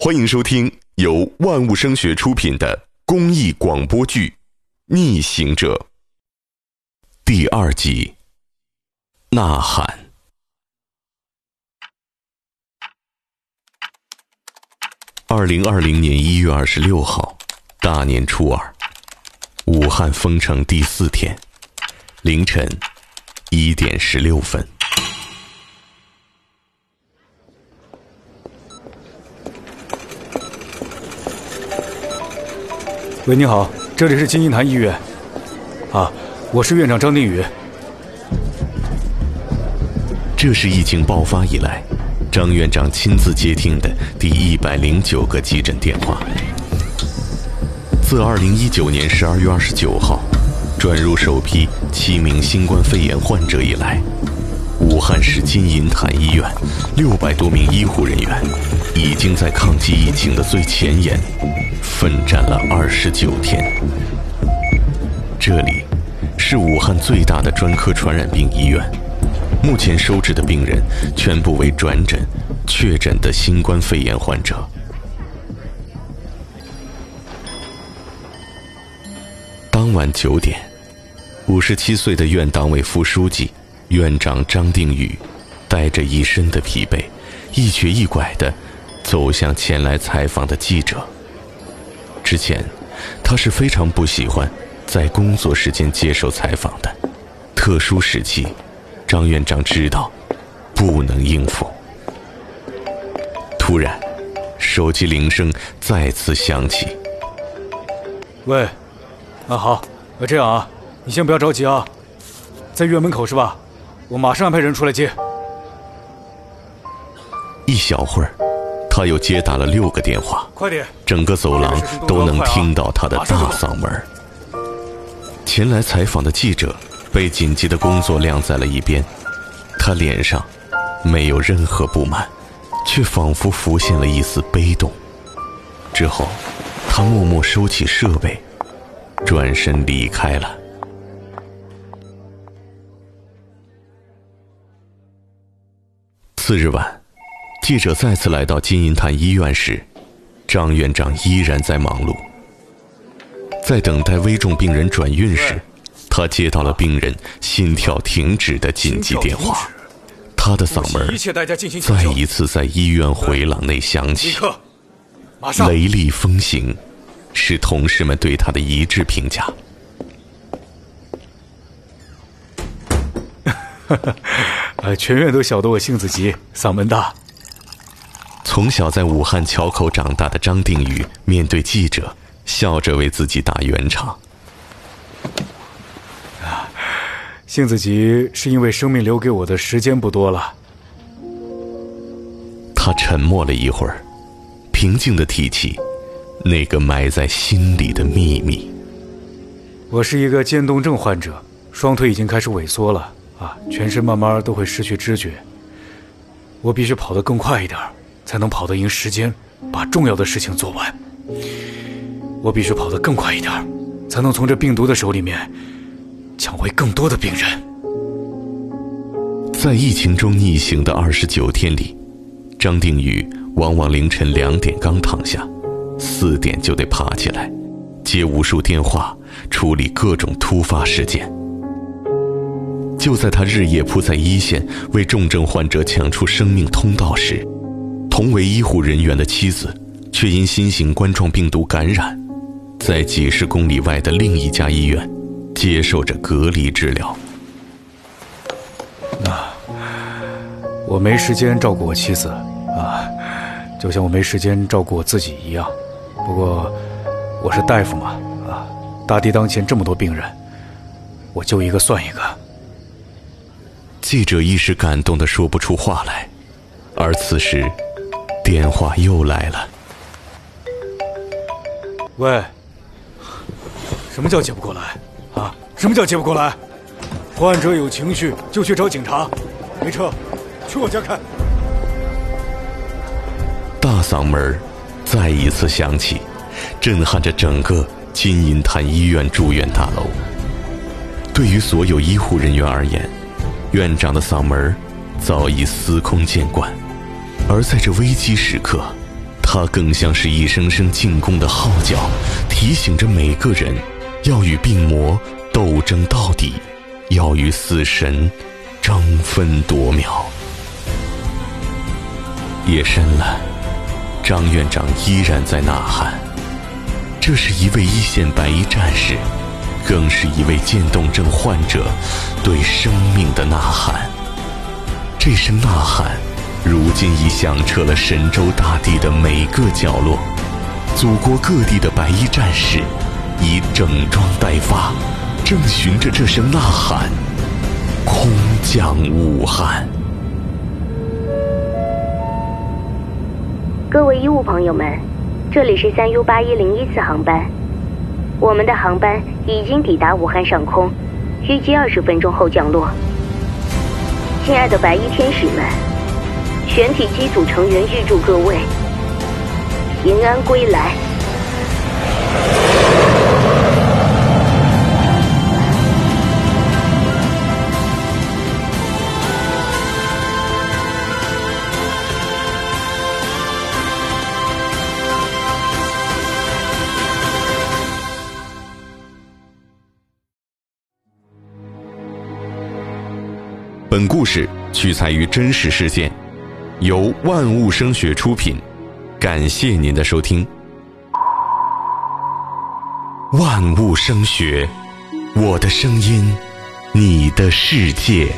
欢迎收听由万物声学出品的公益广播剧《逆行者》第二集《呐喊》。二零二零年一月二十六号，大年初二，武汉封城第四天，凌晨一点十六分。喂，你好，这里是金银潭医院。啊，我是院长张定宇。这是疫情爆发以来，张院长亲自接听的第一百零九个急诊电话。自二零一九年十二月二十九号转入首批七名新冠肺炎患者以来，武汉市金银潭医院六百多名医护人员已经在抗击疫情的最前沿奋战了二十九天。这里是武汉最大的专科传染病医院，目前收治的病人全部为转诊确诊的新冠肺炎患者。当晚九点，五十七岁的院党委副书记、院长张定宇，带着一身的疲惫，一瘸一拐地走向前来采访的记者。之前，他是非常不喜欢在工作时间接受采访的。特殊时期，张院长知道不能应付。突然，手机铃声再次响起。喂，啊好，那这样啊，你先不要着急啊，在院门口是吧？我马上安排人出来接。一小会儿，他又接打了六个电话，快点！整个走廊都能听到他的大嗓门。前来采访的记者被紧急的工作晾在了一边，他脸上没有任何不满，却仿佛浮现了一丝悲动。之后，他默默收起设备，转身离开了。次日晚，记者再次来到金银潭医院时，张院长依然在忙碌。在等待危重病人转运时，他接到了病人心跳停止的紧急电话，他的嗓门。再一次在医院回廊内响起。雷厉风行，是同事们对他的一致评价。呃，全院都晓得我性子急，嗓门大。从小在武汉桥口长大的张定宇，面对记者，笑着为自己打圆场。性子急是因为生命留给我的时间不多了。他沉默了一会儿，平静的提起那个埋在心里的秘密。我是一个渐冻症患者，双腿已经开始萎缩了啊，全身慢慢都会失去知觉。我必须跑得更快一点，才能跑得赢时间，把重要的事情做完。我必须跑得更快一点，才能从这病毒的手里面抢回更多的病人。在疫情中逆行的二十九天里，张定宇往往凌晨两点刚躺下，四点就得爬起来，接无数电话，处理各种突发事件。就在他日夜扑在一线，为重症患者抢出生命通道时，同为医护人员的妻子，却因新型冠状病毒感染，在几十公里外的另一家医院接受着隔离治疗。我没时间照顾我妻子啊，就像我没时间照顾我自己一样。不过，我是大夫嘛，啊，大敌当前这么多病人，我救一个算一个。记者一时感动的说不出话来，而此时，电话又来了。喂，什么叫接不过来？啊，什么叫接不过来？患者有情绪就去找警察，没车，去我家看。大嗓门儿再一次响起，震撼着整个金银潭医院住院大楼。对于所有医护人员而言，院长的嗓门儿早已司空见惯，而在这危机时刻，他更像是一声声进攻的号角，提醒着每个人要与病魔斗争到底，要与死神争分夺秒。夜深了，张院长依然在呐喊。这是一位一线白衣战士，更是一位渐冻症患者对生命的呐喊。这声呐喊，如今已响彻了神州大地的每个角落。祖国各地的白衣战士已整装待发，正循着这声呐喊，空降武汉。各位医务朋友们，这里是三 U 八一零一次航班，我们的航班已经抵达武汉上空，预计二十分钟后降落。亲爱的白衣天使们，全体机组成员预祝各位平安归来。本故事取材于真实事件，由万物声学出品，感谢您的收听。万物声学，我的声音，你的世界。